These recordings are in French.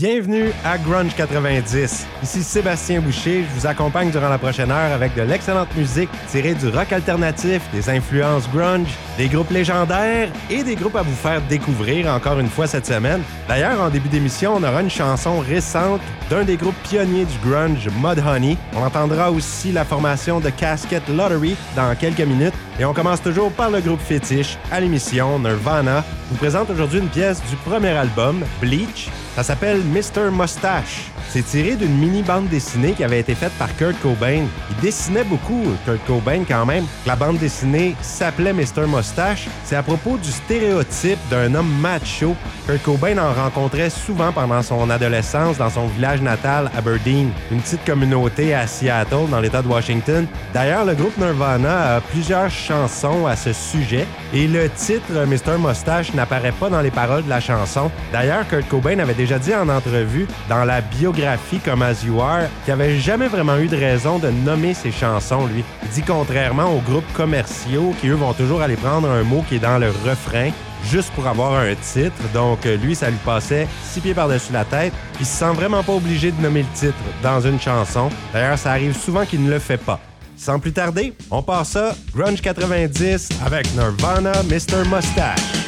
Bienvenue à Grunge 90. Ici Sébastien Boucher. Je vous accompagne durant la prochaine heure avec de l'excellente musique tirée du rock alternatif, des influences grunge, des groupes légendaires et des groupes à vous faire découvrir encore une fois cette semaine. D'ailleurs, en début d'émission, on aura une chanson récente d'un des groupes pionniers du grunge, Mudhoney. On entendra aussi la formation de Casket Lottery dans quelques minutes. Et on commence toujours par le groupe fétiche à l'émission Nirvana. Je vous présente aujourd'hui une pièce du premier album, Bleach. Ça s'appelle Mr. Mustache. C'est tiré d'une mini bande dessinée qui avait été faite par Kurt Cobain. Il dessinait beaucoup, Kurt Cobain quand même. La bande dessinée s'appelait Mr. Mustache. C'est à propos du stéréotype d'un homme macho. Kurt Cobain en rencontrait souvent pendant son adolescence dans son village natal, Aberdeen, une petite communauté à Seattle, dans l'État de Washington. D'ailleurs, le groupe Nirvana a plusieurs chansons à ce sujet et le titre Mr. Mustache n'apparaît pas dans les paroles de la chanson. D'ailleurs, Kurt Cobain avait déjà dit en entrevue dans la biographie comme As You Are qu'il n'avait jamais vraiment eu de raison de nommer ses chansons, lui. Dit contrairement aux groupes commerciaux qui, eux, vont toujours aller prendre un mot qui est dans le refrain juste pour avoir un titre. Donc, lui, ça lui passait six pieds par-dessus la tête. Il se sent vraiment pas obligé de nommer le titre dans une chanson. D'ailleurs, ça arrive souvent qu'il ne le fait pas. Sans plus tarder, on passe à Grunge 90 avec Nirvana Mr. Mustache.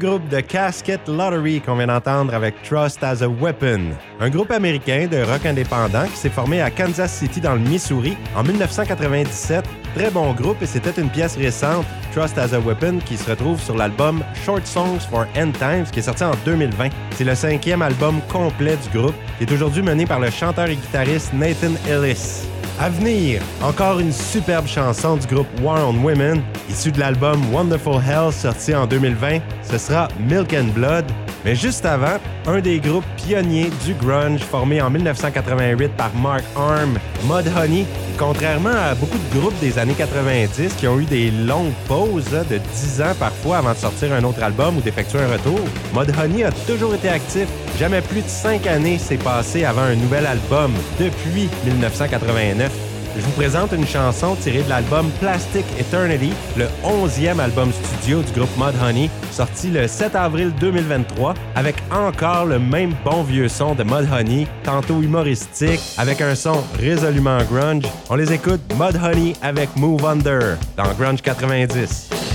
Groupe de Casket Lottery qu'on vient d'entendre avec Trust as a Weapon, un groupe américain de rock indépendant qui s'est formé à Kansas City dans le Missouri en 1997. Très bon groupe et c'était une pièce récente, Trust as a Weapon, qui se retrouve sur l'album Short Songs for End Times qui est sorti en 2020. C'est le cinquième album complet du groupe qui est aujourd'hui mené par le chanteur et guitariste Nathan Ellis. À venir, encore une superbe chanson du groupe War on Women, issue de l'album Wonderful Hell sorti en 2020. Ce sera Milk and Blood. Mais juste avant, un des groupes pionniers du grunge formé en 1988 par Mark Arm, Mudhoney. Contrairement à beaucoup de groupes des années 90 qui ont eu des longues pauses de 10 ans parfois avant de sortir un autre album ou d'effectuer un retour, Mudhoney a toujours été actif. Jamais plus de 5 années s'est passé avant un nouvel album depuis 1989. Je vous présente une chanson tirée de l'album Plastic Eternity, le 11e album studio du groupe Mudhoney, sorti le 7 avril 2023, avec encore le même bon vieux son de Mudhoney, tantôt humoristique, avec un son résolument grunge. On les écoute Mudhoney avec Move Under dans Grunge 90.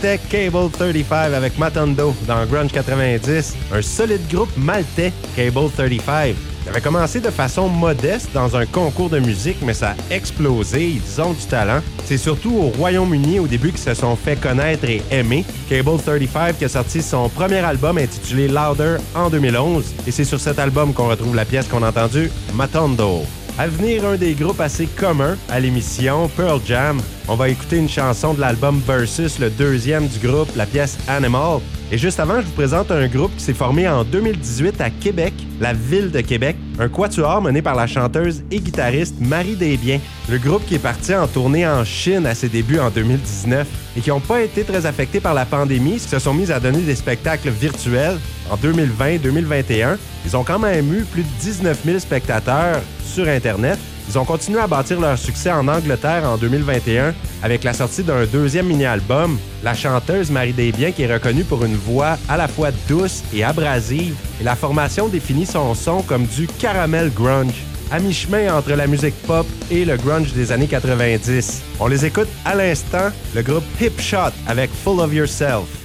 Cable 35 avec Matondo dans Grunge 90, un solide groupe maltais, Cable 35. Il avait commencé de façon modeste dans un concours de musique, mais ça a explosé. Ils ont du talent. C'est surtout au Royaume-Uni au début qu'ils se sont fait connaître et aimer. Cable 35 qui a sorti son premier album intitulé Louder en 2011. Et c'est sur cet album qu'on retrouve la pièce qu'on a entendue, Matondo. À venir, un des groupes assez communs à l'émission, Pearl Jam. On va écouter une chanson de l'album Versus, le deuxième du groupe, la pièce Animal. Et juste avant, je vous présente un groupe qui s'est formé en 2018 à Québec, la ville de Québec, un quatuor mené par la chanteuse et guitariste Marie Desbiens. Le groupe qui est parti en tournée en Chine à ses débuts en 2019 et qui n'ont pas été très affectés par la pandémie, se sont mis à donner des spectacles virtuels en 2020-2021. Ils ont quand même eu plus de 19 000 spectateurs sur Internet. Ils ont continué à bâtir leur succès en Angleterre en 2021 avec la sortie d'un deuxième mini-album, la chanteuse Marie Desbiens qui est reconnue pour une voix à la fois douce et abrasive et la formation définit son son comme du caramel grunge à mi-chemin entre la musique pop et le grunge des années 90. On les écoute à l'instant, le groupe Hip Shot avec Full of Yourself.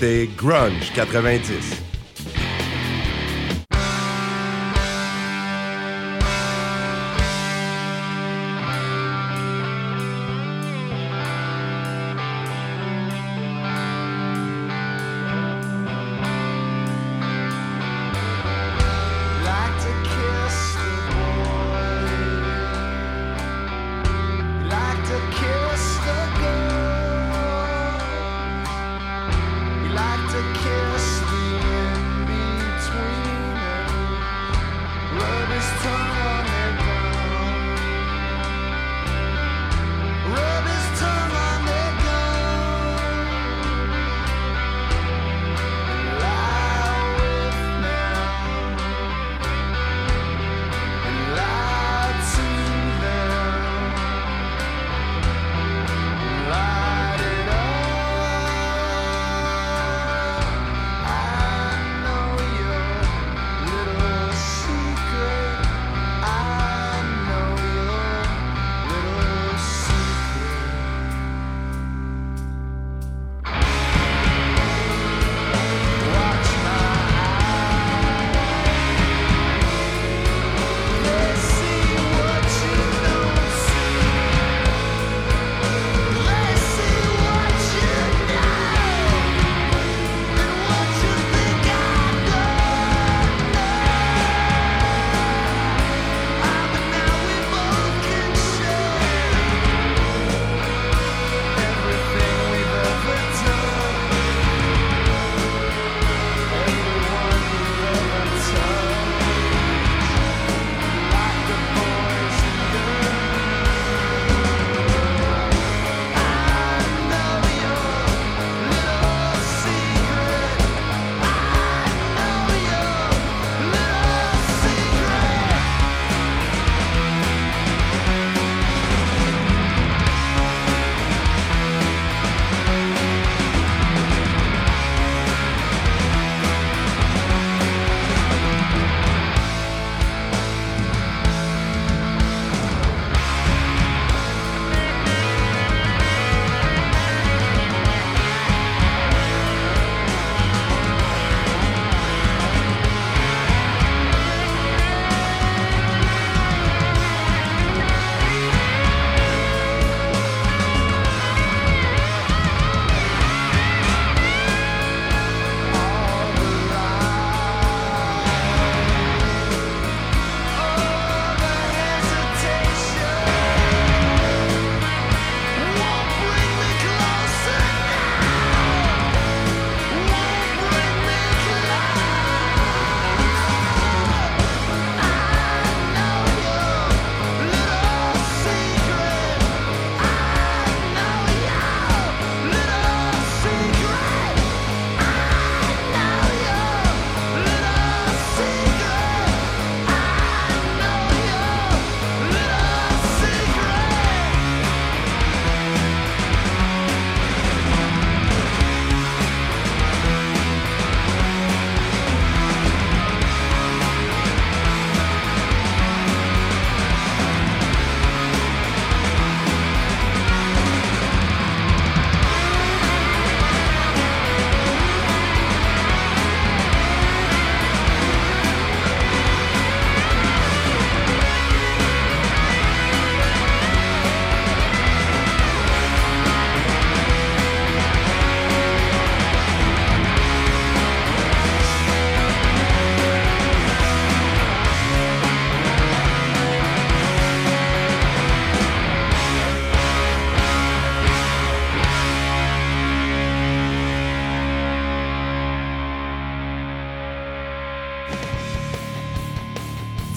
Écoutez Grunge 90.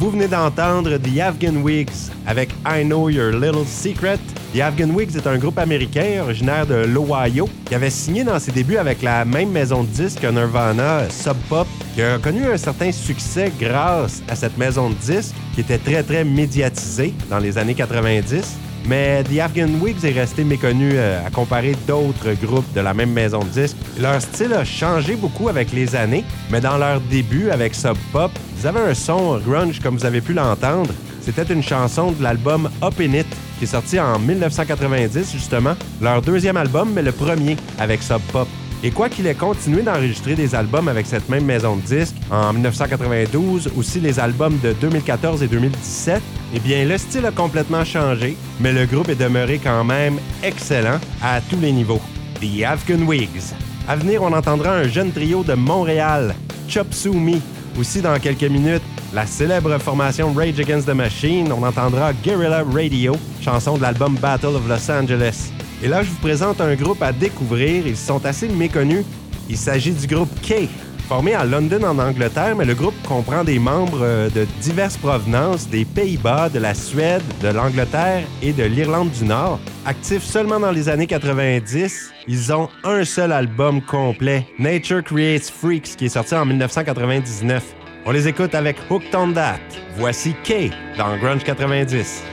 Venez d'entendre The Afghan Wigs avec I Know Your Little Secret. The Afghan Wigs est un groupe américain originaire de l'Ohio qui avait signé dans ses débuts avec la même maison de disques que Nirvana, Sub Pop, qui a connu un certain succès grâce à cette maison de disques qui était très très médiatisée dans les années 90. Mais The Afghan Wigs est resté méconnu euh, à comparer d'autres groupes de la même maison de disques. Leur style a changé beaucoup avec les années, mais dans leur début avec Sub Pop, ils avaient un son grunge comme vous avez pu l'entendre. C'était une chanson de l'album Up in It qui est sorti en 1990 justement, leur deuxième album mais le premier avec Sub Pop. Et quoi qu'il ait continué d'enregistrer des albums avec cette même maison de disques en 1992, aussi les albums de 2014 et 2017, eh bien le style a complètement changé, mais le groupe est demeuré quand même excellent à tous les niveaux. The Afghan Wigs. À venir, on entendra un jeune trio de Montréal, Chop Sumi. Aussi dans quelques minutes, la célèbre formation Rage Against the Machine, on entendra Guerrilla Radio, chanson de l'album Battle of Los Angeles. Et là, je vous présente un groupe à découvrir. Ils sont assez méconnus. Il s'agit du groupe K, formé à London en Angleterre, mais le groupe comprend des membres euh, de diverses provenances, des Pays-Bas, de la Suède, de l'Angleterre et de l'Irlande du Nord. Actifs seulement dans les années 90, ils ont un seul album complet, Nature Creates Freaks, qui est sorti en 1999. On les écoute avec Hooked on That. Voici K dans Grunge 90.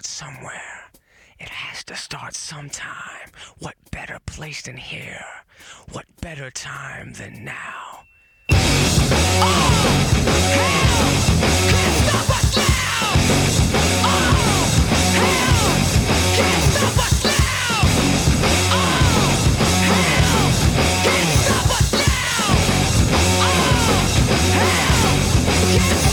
start somewhere. It has to start sometime. What better place than here? What better time than now? Oh, hell, can't stop us now! Hell, can't stop us now! Can't stop us now! Hell,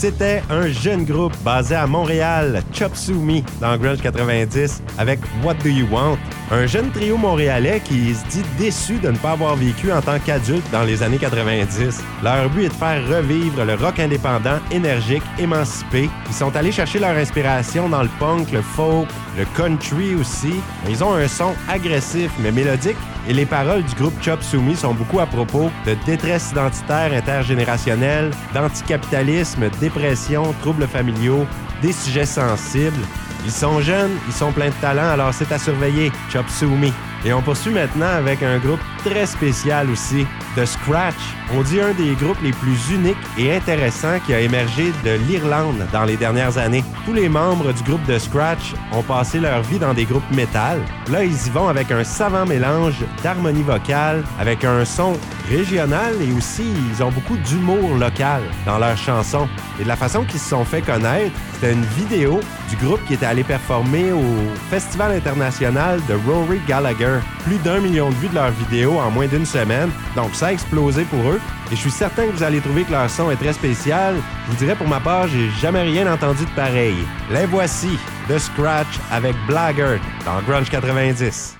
C'était un jeune groupe basé à Montréal, Chop Suey, dans Grunge 90, avec What Do You Want? Un jeune trio montréalais qui se dit déçu de ne pas avoir vécu en tant qu'adulte dans les années 90. Leur but est de faire revivre le rock indépendant, énergique, émancipé. Ils sont allés chercher leur inspiration dans le punk, le folk, le country aussi. Ils ont un son agressif mais mélodique et les paroles du groupe Chop Suey sont beaucoup à propos de détresse identitaire intergénérationnelle, d'anticapitalisme, dépression, troubles familiaux, des sujets sensibles. Ils sont jeunes, ils sont pleins de talent, alors c'est à surveiller. Chop Suey. Et on poursuit maintenant avec un groupe très spécial aussi, The Scratch. On dit un des groupes les plus uniques et intéressants qui a émergé de l'Irlande dans les dernières années. Tous les membres du groupe The Scratch ont passé leur vie dans des groupes métal. Là, ils y vont avec un savant mélange d'harmonie vocale, avec un son régional et aussi ils ont beaucoup d'humour local dans leurs chansons. Et de la façon qu'ils se sont fait connaître, c'était une vidéo du groupe qui était allé performer au Festival international de Rory Gallagher plus d'un million de vues de leurs vidéos en moins d'une semaine, donc ça a explosé pour eux. Et je suis certain que vous allez trouver que leur son est très spécial. Je vous dirais pour ma part, j'ai jamais rien entendu de pareil. Les voici, The Scratch avec Blackguard dans Grunge 90.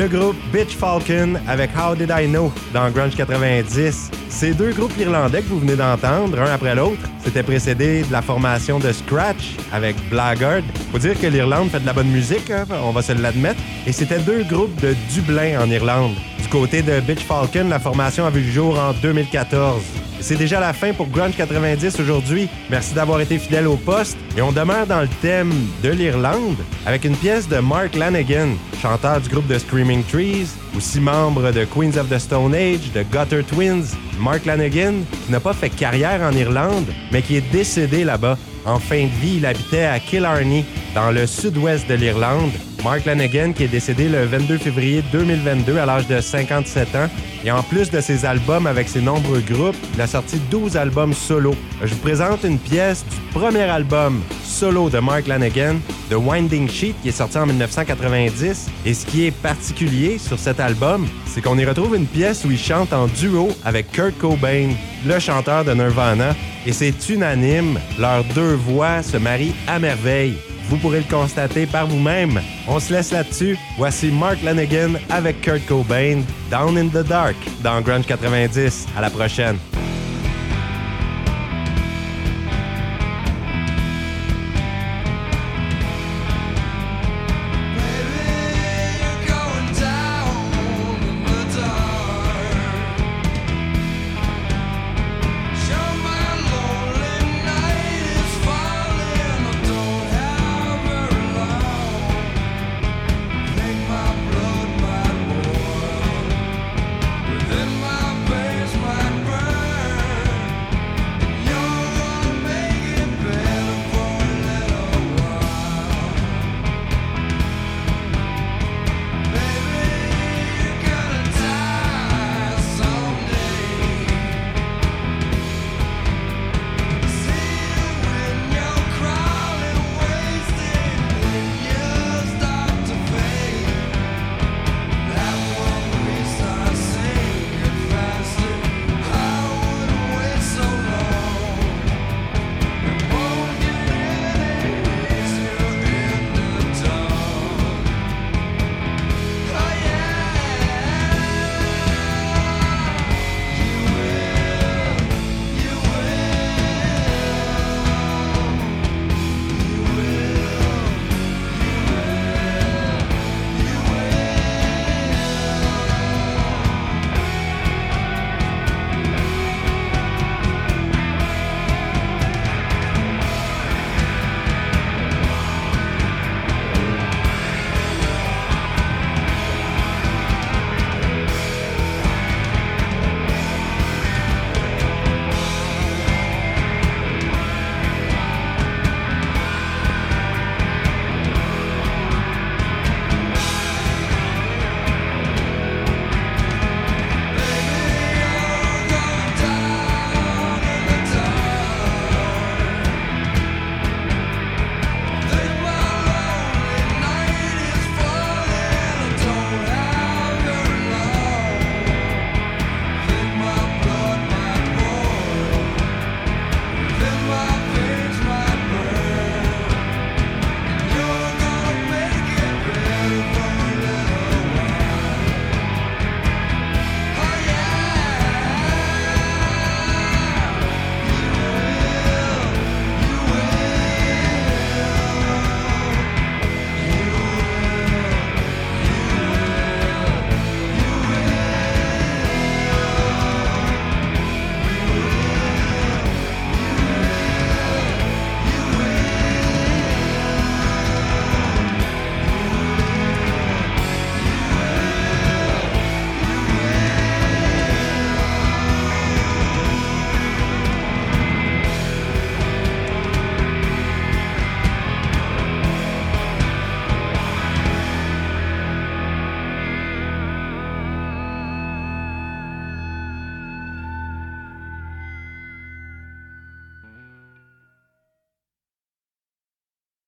Le groupe Bitch Falcon avec How Did I Know dans Grunge 90. Ces deux groupes irlandais que vous venez d'entendre, un après l'autre, c'était précédé de la formation de Scratch avec Blackguard. Faut dire que l'Irlande fait de la bonne musique, hein, on va se l'admettre. Et c'était deux groupes de Dublin en Irlande. Du côté de Bitch Falcon, la formation a vu le jour en 2014. C'est déjà la fin pour Grunge 90 aujourd'hui. Merci d'avoir été fidèle au poste. Et on demeure dans le thème de l'Irlande avec une pièce de Mark Lanigan, chanteur du groupe de Screaming Trees, aussi membre de Queens of the Stone Age, de Gutter Twins. Mark Lanigan, qui n'a pas fait carrière en Irlande, mais qui est décédé là-bas. En fin de vie, il habitait à Killarney, dans le sud-ouest de l'Irlande. Mark Lanigan, qui est décédé le 22 février 2022 à l'âge de 57 ans. Et en plus de ses albums avec ses nombreux groupes, il a sorti 12 albums solo. Je vous présente une pièce du premier album solo de Mark Lanigan, The Winding Sheet, qui est sorti en 1990. Et ce qui est particulier sur cet album, c'est qu'on y retrouve une pièce où il chante en duo avec Kurt Cobain, le chanteur de Nirvana. Et c'est unanime, leurs deux voix se marient à merveille. Vous pourrez le constater par vous-même. On se laisse là-dessus. Voici Mark Lanigan avec Kurt Cobain, Down in the Dark, dans Grunge 90. À la prochaine.